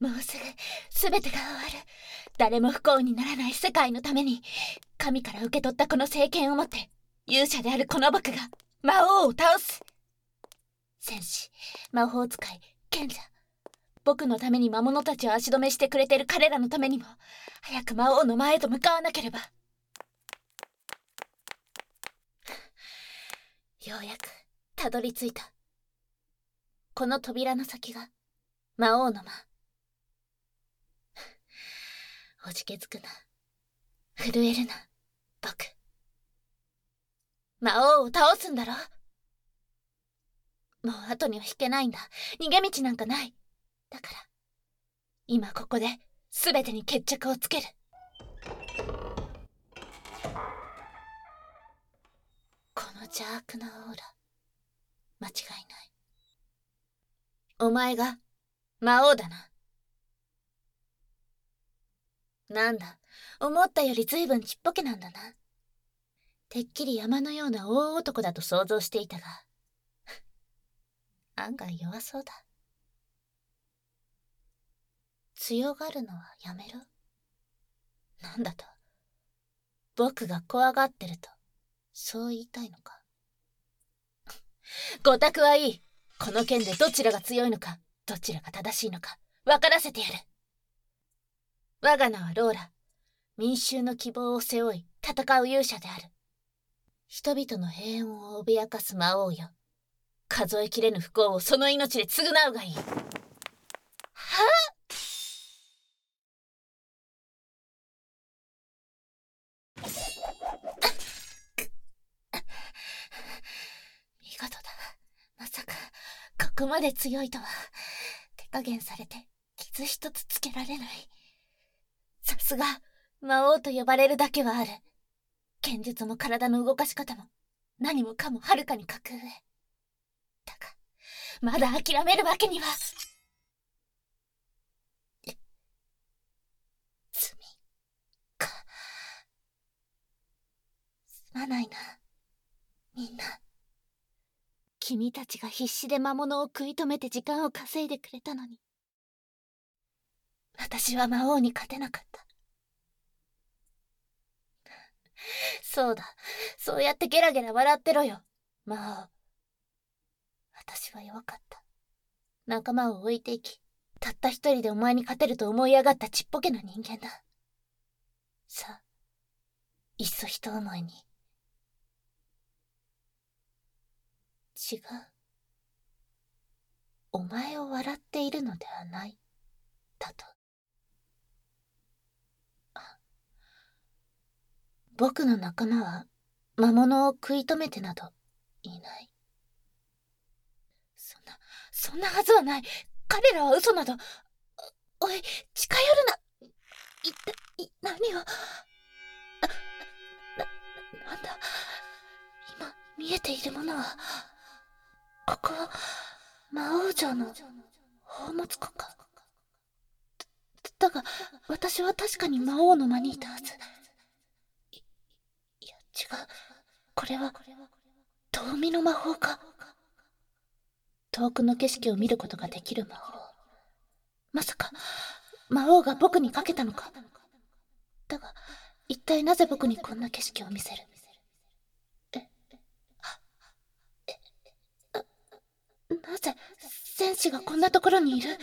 もうすぐ全てが終わる。誰も不幸にならない世界のために神から受け取ったこの政権をもって勇者であるこの僕が魔王を倒す。戦士魔法使い賢者。僕のために魔物たちを足止めしてくれてる彼らのためにも早く魔王の前へと向かわなければ。ようやくたどり着いた。この扉の先が魔王の間。おじけづくな。震えるな僕。魔王を倒すんだろ？もう後には引けないんだ。逃げ道なんかない。だから今ここで全てに決着をつける。この邪悪なオーラ間違いない。お前が魔王だな。なんだ。思ったより随分ちっぽけなんだな。てっきり山のような大男だと想像していたが。案外弱そうだ。強がるのはやめろ。なんだと。僕が怖がってると。そう言いたいのか。ご託はいい。この件でどちらが強いのかどちらが正しいのか分からせてやる。我が名はローラ。民衆の希望を背負い戦う勇者である。人々の平穏を脅かす魔王よ。数えきれぬ不幸をその命で償うがいい。はあ見事だ。まさかここまで強いとは。手加減されて傷一つつけられない。すが魔王と呼ばれるだけはある。剣術も体の動かし方も何もかもはるかに格上。だがまだ諦めるわけには。罪か。すまないなみんな。君たちが必死で魔物を食い止めて時間を稼いでくれたのに。私は魔王に勝てなかった。そうだ。そうやってゲラゲラ笑ってろよ。魔王私は弱かった。仲間を置いていきたった一人でお前に勝てると思い上がったちっぽけな人間だ。さあいっそ一思いに。違う。お前を笑っているのではない。だと。僕の仲間は魔物を食い止めてなどいない。そんなそんなはずはない。彼らは嘘などおい近寄るな。一体何を？ななんだ？今見えているものはここは魔王城の宝物庫か。だが私は確かに魔王の間にいたはず。違う。これはこれは遠見の魔法か。遠くの景色を見ることができる魔法。まさか魔王が僕にかけたのか。だが一体なぜ僕にこんな景色を見せる？えなぜ戦士がこんなところにいる？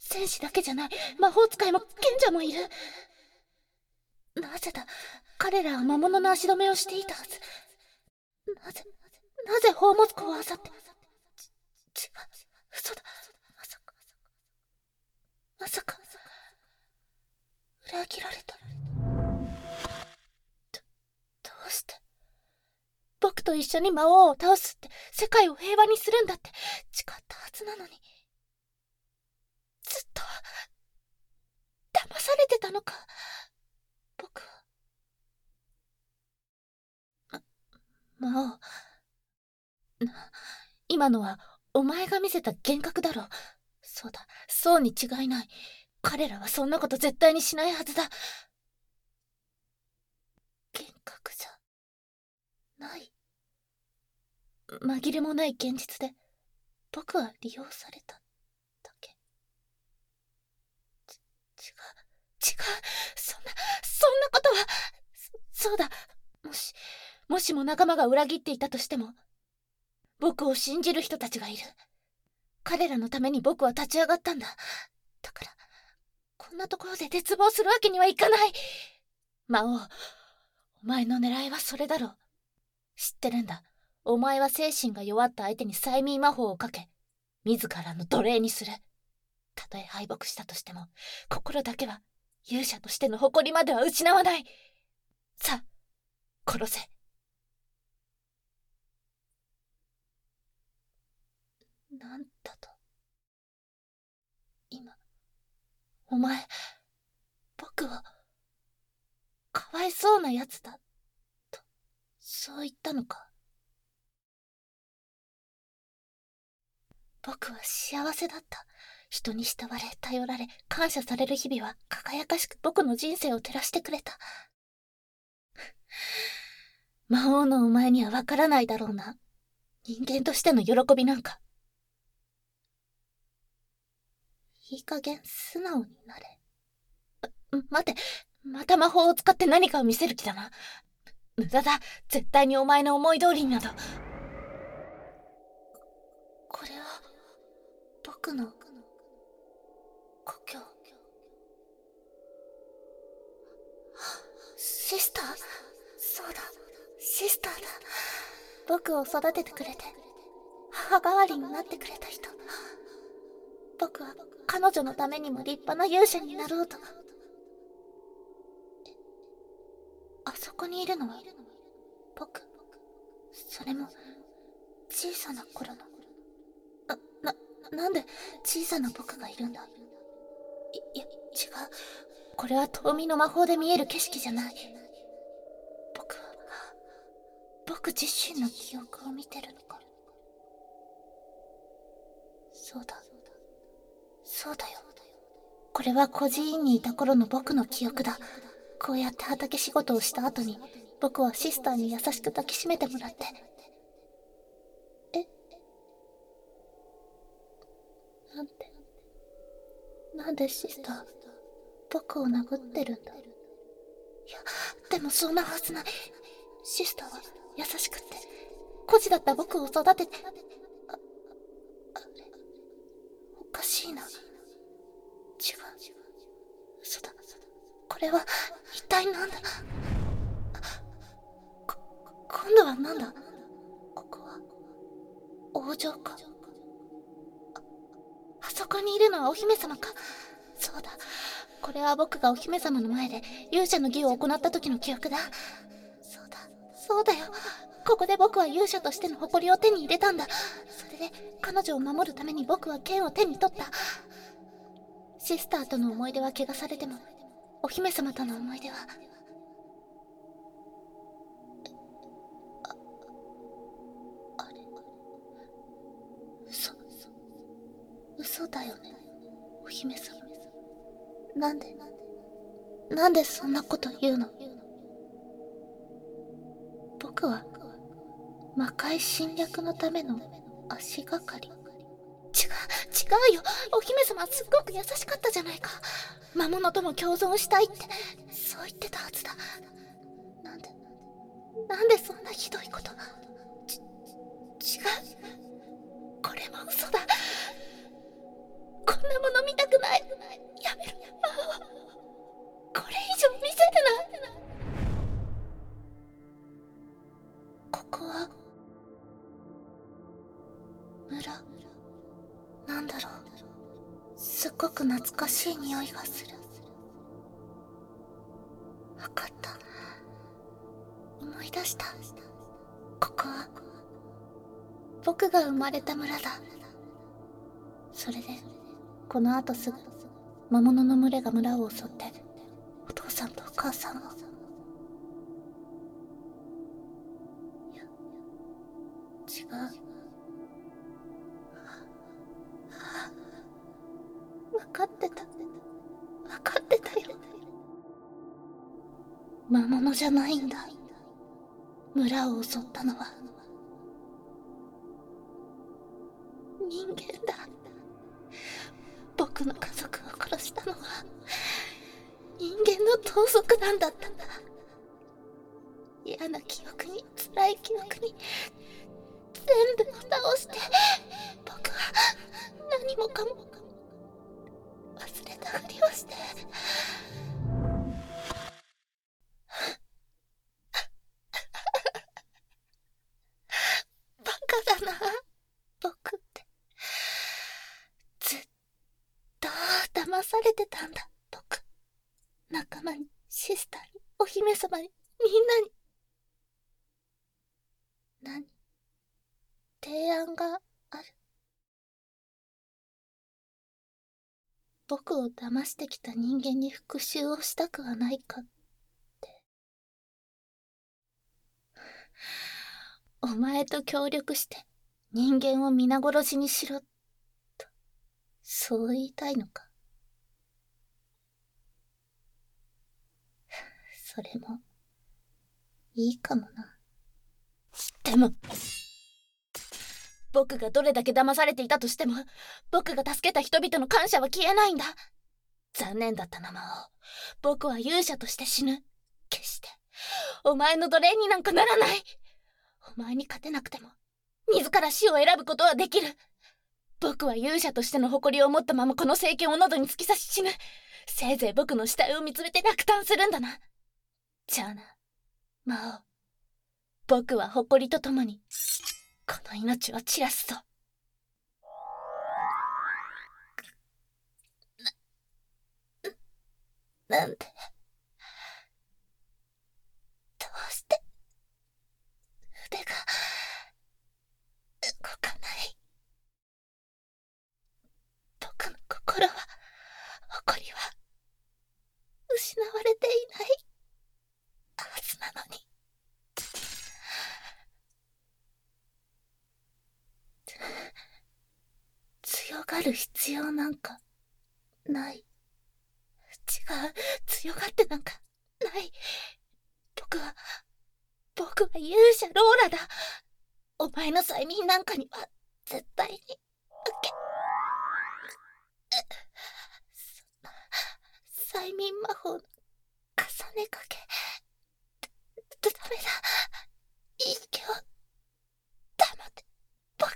戦士だけじゃない。魔法使いも賢者もいる。なぜだ？彼らは魔物の足止めをしていたはず。なぜなぜ宝物庫を漁ってち違う嘘だ。まさかまさか裏切られたどどうして僕と一緒に魔王を倒すって世界を平和にするんだって誓ったはずなのに。ずっと騙されてたのか。僕はま魔王な今のはお前が見せた幻覚だろ。そうだそうに違いない。彼らはそんなこと絶対にしないはずだ。幻覚じゃない。紛れもない現実で僕は利用されただけ。ち、違う、違う。そんな、そんなことは、そ、そうだ。もし、もしも仲間が裏切っていたとしても、僕を信じる人たちがいる。彼らのために僕は立ち上がったんだ。だから、こんなところで絶望するわけにはいかない。魔王、お前の狙いはそれだろう。知ってるんだ。お前は精神が弱った相手に催眠魔法をかけ、自らの奴隷にする。たとえ敗北したとしても、心だけは勇者としての誇りまでは失わない。さあ、殺せ。なんだと。今、お前、僕は、かわいそうな奴だ、と、そう言ったのか。僕は幸せだった。人に慕われ、頼られ、感謝される日々は輝かしく僕の人生を照らしてくれた。魔王のお前にはわからないだろうな。人間としての喜びなんか。いい加減素直になれ。待て、また魔法を使って何かを見せる気だな。無駄だ。絶対にお前の思い通りになど。これは、僕の故郷シスター？そうだシスターだ僕を育ててくれて母代わりになってくれた人僕は彼女のためにも立派な勇者になろうとあそこにいるのは僕それも小さな頃のな、な、なんで小さな僕がいるんだ？いや、違う。これは遠見の魔法で見える景色じゃない。僕は、僕自身の記憶を見てるのか。そうだ。そうだよ。これは孤児院にいた頃の僕の記憶だ。こうやって畑仕事をした後に、僕はシスターに優しく抱きしめてもらって。え？なんて。なんでシスター、僕を殴ってるんだ？いや、でもそんなはずない。シスターは優しくって、孤児だった僕を育てて、あ、あれ、おかしいな。違う。嘘だ。ここれは、一体なんだ？こ、今度はなんだ？ここは、王城か？あそこにいるのはお姫様か？そうだ。これは僕がお姫様の前で勇者の儀を行った時の記憶だ。そうだ、そうだよ。ここで僕は勇者としての誇りを手に入れたんだ。それで彼女を守るために僕は剣を手に取った。シスターとの思い出は汚されても、お姫様との思い出は？あ、あれ。嘘。嘘だよね、お姫様。なんで、なんでそんなこと言うの？僕は、魔界侵略のための足がかり。違う、よ。お姫様すっごく優しかったじゃないか。魔物とも共存したいって、そう言ってたはずだ。なんで、なんでそんなひどいこと。ち、違う。これも嘘だ。こんなもの見たくないやめろこれ以上見せるなこ懐かしい匂いがする。わかった。思い出した。ここは。僕が生まれた村だ。それでこの後すぐ魔物の群れが村を襲ってお父さんとお母さんを。違う。魔物じゃないんだ。村を襲ったのは。人間だ。僕の家族を殺したのは。人間の盗賊団だったんだ。嫌な記憶に、辛い記憶に、全部蓋をして、僕は何もかもされてたんだ、僕。仲間に、シスターに、お姫様に、みんなに。何？提案がある。僕を騙してきた人間に復讐をしたくはないかって。お前と協力して人間を皆殺しにしろ、と、そう言いたいのか？それも、いいかもな。でも、僕がどれだけ騙されていたとしても、僕が助けた人々の感謝は消えないんだ。残念だったな、魔王。僕は勇者として死ぬ。決して、お前の奴隷になんかならない。お前に勝てなくても、自ら死を選ぶことはできる。僕は勇者としての誇りを持ったままこの政権を喉に突き刺し死ぬ。せいぜい僕の死体を見つめて落胆するんだな。じゃあな、魔王。僕は誇りと共に、この命を散らすぞ。な、なんで、どうして、腕が、動かない。僕の心は、誇りは、失われていないはずなのに。強がる必要なんか、ない。違う、強がってなんか、ない。僕は、僕は勇者ローラだ。お前の催眠なんかには、絶対に、受け。そんな、催眠魔法の重ねかけ、ダメだ。いい気を、黙って、僕、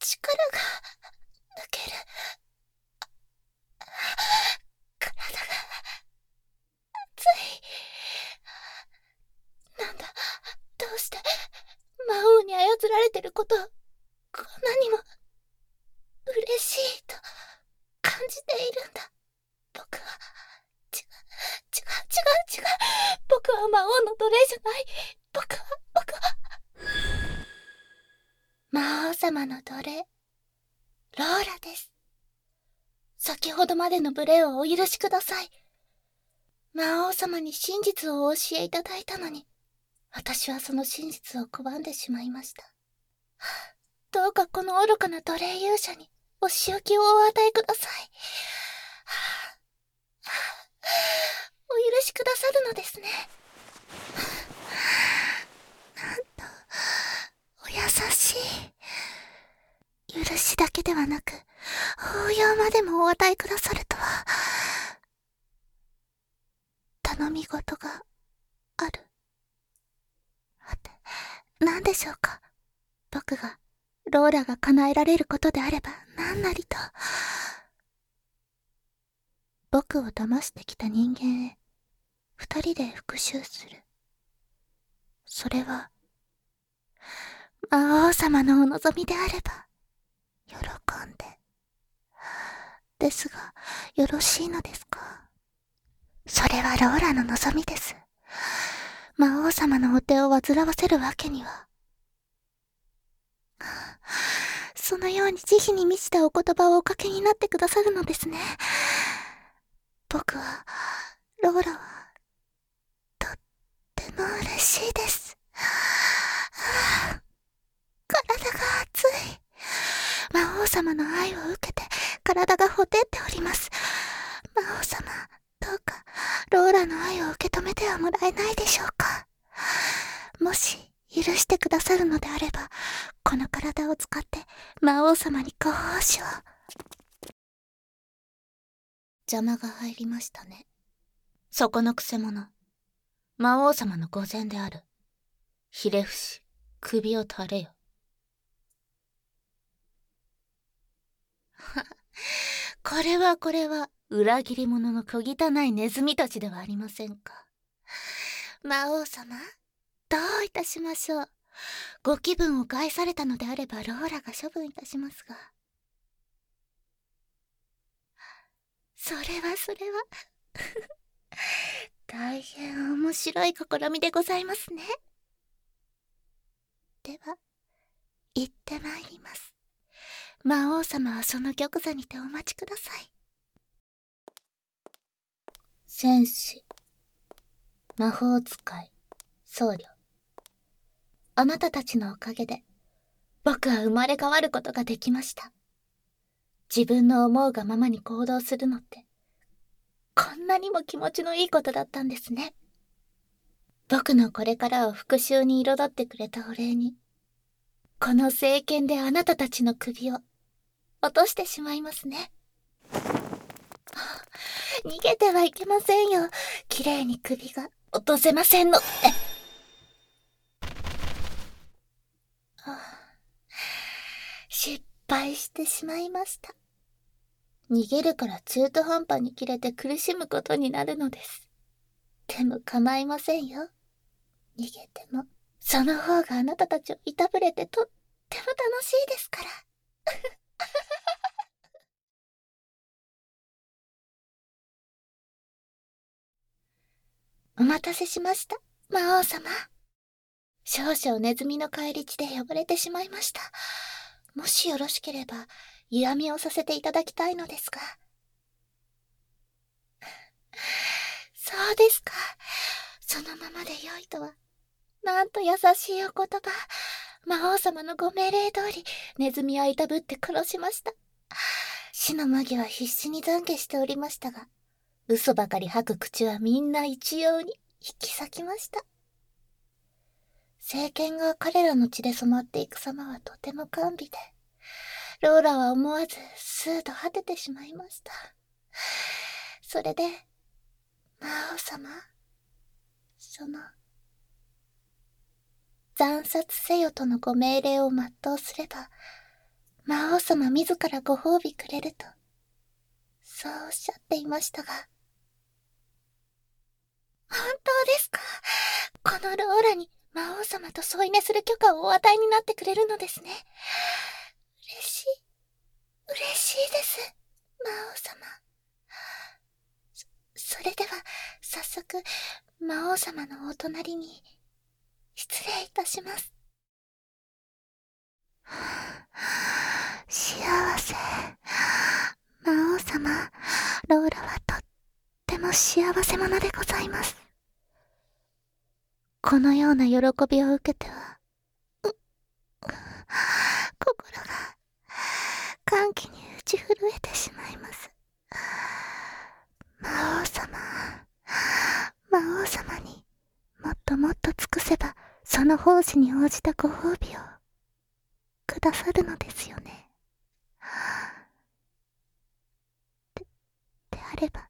力が抜ける。体が熱い。なんだ、どうして魔王に操られてることをこんなにも嬉しいと感じているんだ。僕は、違う、違う、違う、違う。僕は魔王の奴隷じゃない。僕は、僕は。魔王様の奴隷、ローラです。先ほどまでの無礼をお許しください。魔王様に真実をお教えいただいたのに、私はその真実を拒んでしまいました。どうかこの愚かな奴隷勇者にお仕置きをお与えください。お許しくださるのですね。なんと、お優しい。許しだけではなく、応用までもお与えくださるとは、頼み事がある。はて、何でしょうか。僕が、ローラが叶えられることであれば、何なりと。僕を騙してきた人間へ、二人で復讐する。それは、魔王様のお望みであれば、喜んで。ですが、よろしいのですか？それはローラの望みです。魔王様のお手を煩わせるわけには。そのように慈悲に満ちたお言葉をおかけになってくださるのですね。僕は、ローラは、っても嬉しいです。体が熱い。魔王様の愛を受けて体がほてっております。魔王様、どうか、ローラの愛を受け止めてはもらえないでしょうか。もし、許してくださるのであれば、この体を使って魔王様にご奉仕を。邪魔が入りましたね。そこのくせ者、魔王様の御前である。ひれ伏し、首を垂れよ。これはこれは、裏切り者の小汚いネズミたちではありませんか。魔王様、どういたしましょう。ご気分を害されたのであればローラが処分いたしますが。それはそれは大変面白い試みでございますね。では、行ってまいります。魔王様はその玉座にてお待ちください。戦士、魔法使い、僧侶。あなたたちのおかげで、僕は生まれ変わることができました。自分の思うがままに行動するのって、なにも気持ちのいいことだったんですね。僕のこれからを復讐に彩ってくれたお礼に、この聖剣であなたたちの首を落としてしまいますね。逃げてはいけませんよ。綺麗に首が落とせませんの って。失敗してしまいました。逃げるから中途半端に切れて苦しむことになるのです。でも構いませんよ。逃げても、その方があなたたちをいたぶれてとっても楽しいですから。お待たせしました、魔王様。少々ネズミの帰り地で汚れてしまいました。もしよろしければ、嫌味をさせていただきたいのですが。そうですか。そのままでよいとは。なんと優しいお言葉。魔王様のご命令通り、ネズミはいたぶって殺しました。死の間際必死に懺悔しておりましたが、嘘ばかり吐く口はみんな一様に引き裂きました。政権が彼らの血で染まっていく様はとても甘美で、ローラは思わずスーと果ててしまいました。それで、魔王様、その、惨殺せよとのご命令を全うすれば、魔王様自らご褒美くれると、そうおっしゃっていましたが、本当ですか？このローラに魔王様と添い寝する許可をお与えになってくれるのですね。嬉しい。嬉しいです。魔王様。そ、それでは、早速、魔王様のお隣に、失礼いたします。幸せ。魔王様、ローラはとっても幸せ者でございます。このような喜びを受けては、心が歓喜に打ち震えてしまいます。魔王様、魔王様にもっともっと尽くせば、その奉仕に応じたご褒美をくださるのですよね。で、であれば、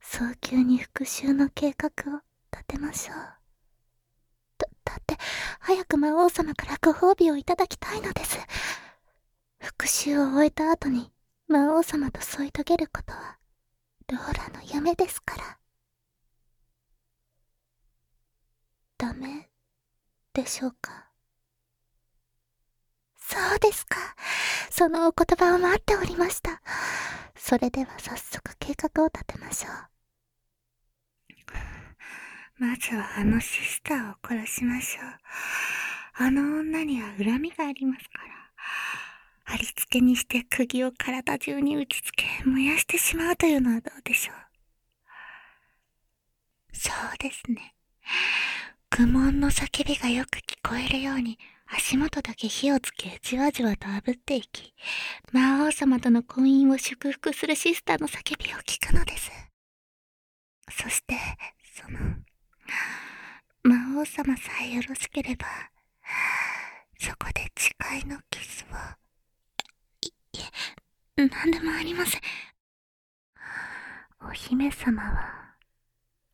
早急に復讐の計画を立てましょう。だ、だって、早く魔王様からご褒美をいただきたいのです。復讐を終えた後に魔王様と添い遂げることは、ローラの夢ですから。ダメ？でしょうか？そうですか。そのお言葉を待っておりました。それでは早速計画を立てましょう。まずはあのシスターを殺しましょう。あの女には恨みがありますから。貼り付けにして釘を体中に打ち付け燃やしてしまうというのはどうでしょう？そうですね。愚問の叫びがよく聞こえるように足元だけ火をつけじわじわと炙っていき、魔王様との婚姻を祝福するシスターの叫びを聞くのです。そして、その、魔王様さえよろしければ、そこで誓いのキスを、いえ、何でもありません。お姫様は、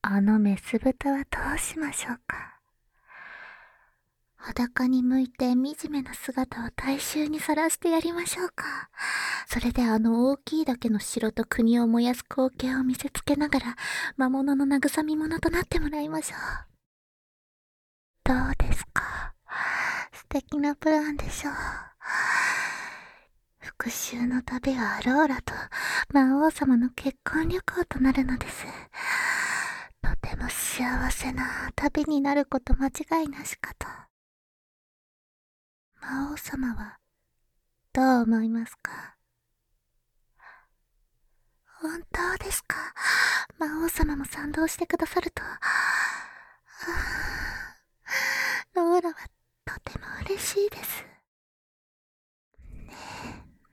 あのメス豚はどうしましょうか。裸に向いて惨めな姿を大衆にさらしてやりましょうか。それであの大きいだけの城と国を燃やす光景を見せつけながら、魔物の慰み者となってもらいましょう。どうですか？素敵なプランでしょう。復讐の旅はローラと魔王様の結婚旅行となるのです。とても幸せな旅になること間違いなしかと。魔王様はどう思いますか？本当ですか？魔王様も賛同してくださると。ローラはとても嬉しいです。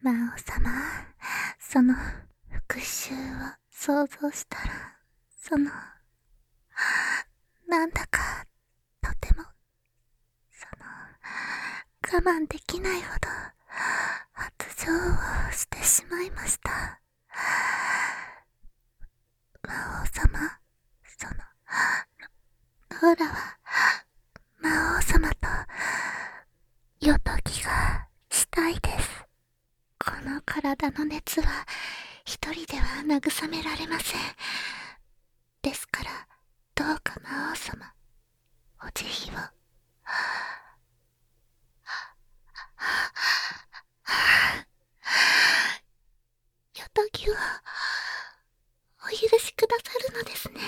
魔王様、その復讐を想像したら、その、なんだか、とても、その、我慢できないほど、発情をしてしまいました。魔王様、その、ローラは、魔王様と、よとぎがしたいです。体の熱は、一人では慰められません。ですから、どうか魔王様、お慈悲を。よとぎは、お許しくださるのですね。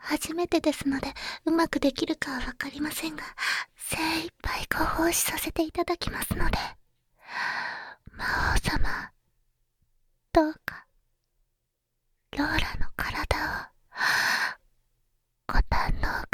初めてですので、うまくできるかはわかりませんが、精一杯ご奉仕させていただきますので。魔王様どうかローラの体をご堪能